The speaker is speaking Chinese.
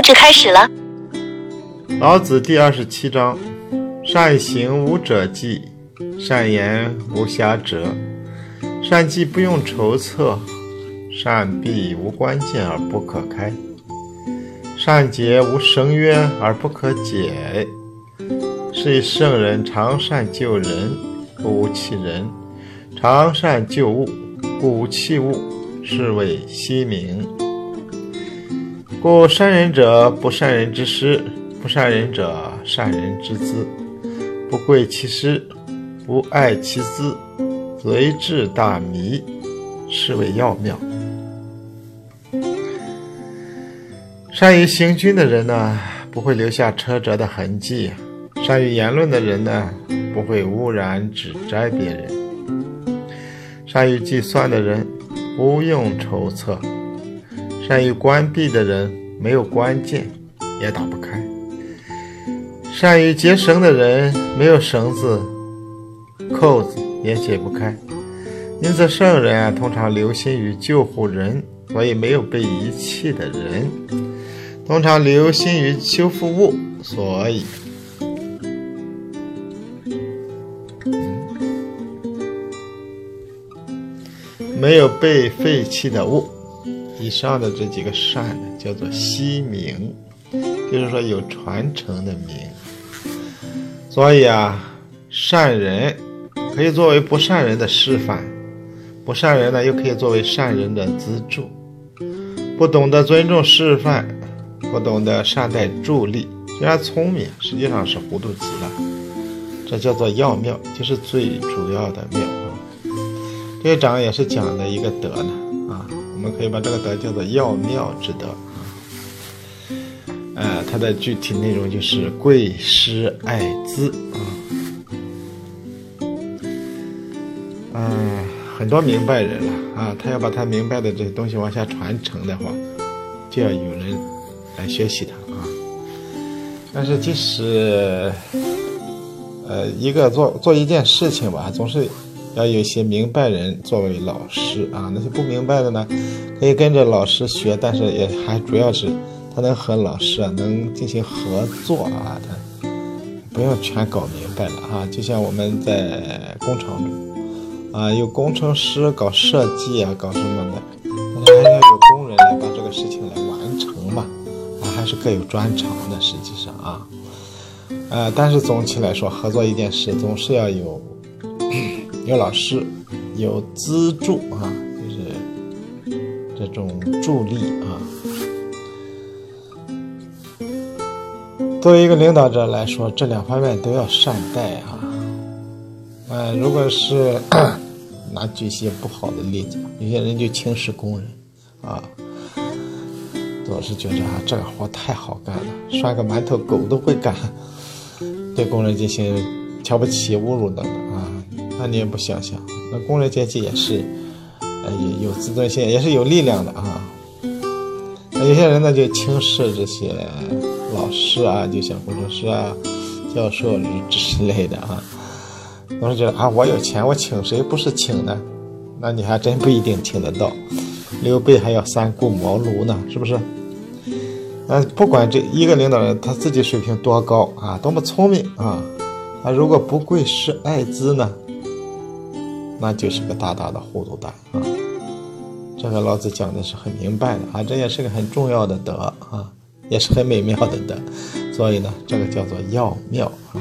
录制开始了。老子第二十七章：善行无辙迹，善言无瑕谪，善计不用筹策，善闭无关键而不可开，善结无绳约而不可解。是以圣人常善救人，故无其人；常善救物，故无弃物。是谓希明。故善人者，不善人之师；不善人者，善人之资。不贵其师，不爱其资，贼至大迷。是谓要妙。善于行军的人呢，不会留下车辙的痕迹；善于言论的人呢，不会污染指摘别人；善于计算的人，不用筹策。善于关闭的人，没有关键也打不开；善于结绳的人，没有绳子扣子也解不开。因此，圣人啊，通常留心于救护人，所以没有被遗弃的人；通常留心于修复物，所以没有被废弃的物。以上的这几个善呢，叫做息名，就是说有传承的名。所以啊，善人可以作为不善人的示范，不善人呢又可以作为善人的资助。不懂得尊重示范，不懂得善待助力，虽然聪明，实际上是糊涂极了。这叫做要妙，就是最主要的妙。这一章也是讲的一个德呢啊。我们可以把这个德叫做要妙之德啊，呃，它的具体内容就是贵师爱资啊，嗯，很多明白人了啊，他要把他明白的这些东西往下传承的话，就要有人来学习他啊。但是即使呃一个做做一件事情吧，总是。要有一些明白人作为老师啊，那些不明白的呢，可以跟着老师学，但是也还主要是他能和老师啊能进行合作啊，他不要全搞明白了啊。就像我们在工厂中啊，有工程师搞设计啊，搞什么的，但是还要有工人来把这个事情来完成嘛，啊，还是各有专长的。实际上啊，呃，但是总体来说，合作一件事总是要有。有老师，有资助啊，就是这种助力啊。作为一个领导者来说，这两方面都要善待啊。呃，如果是 拿举些不好的例子，有些人就轻视工人啊，总是觉得啊这个活太好干了，刷个馒头狗都会干，对工人进行瞧不起、侮辱等等。那你也不想想，那工人阶级也是，呃，有有自尊心，也是有力量的啊。那有些人呢就轻视这些老师啊，就像工程师啊、教授之类的啊，总是觉得啊，我有钱，我请谁不是请呢？那你还真不一定请得到。刘备还要三顾茅庐呢，是不是？那不管这一个领导人他自己水平多高啊，多么聪明啊，他如果不贵师爱资呢？那就是个大大的糊涂蛋啊！这个老子讲的是很明白的啊，这也是个很重要的德啊，也是很美妙的德，所以呢，这个叫做要妙啊。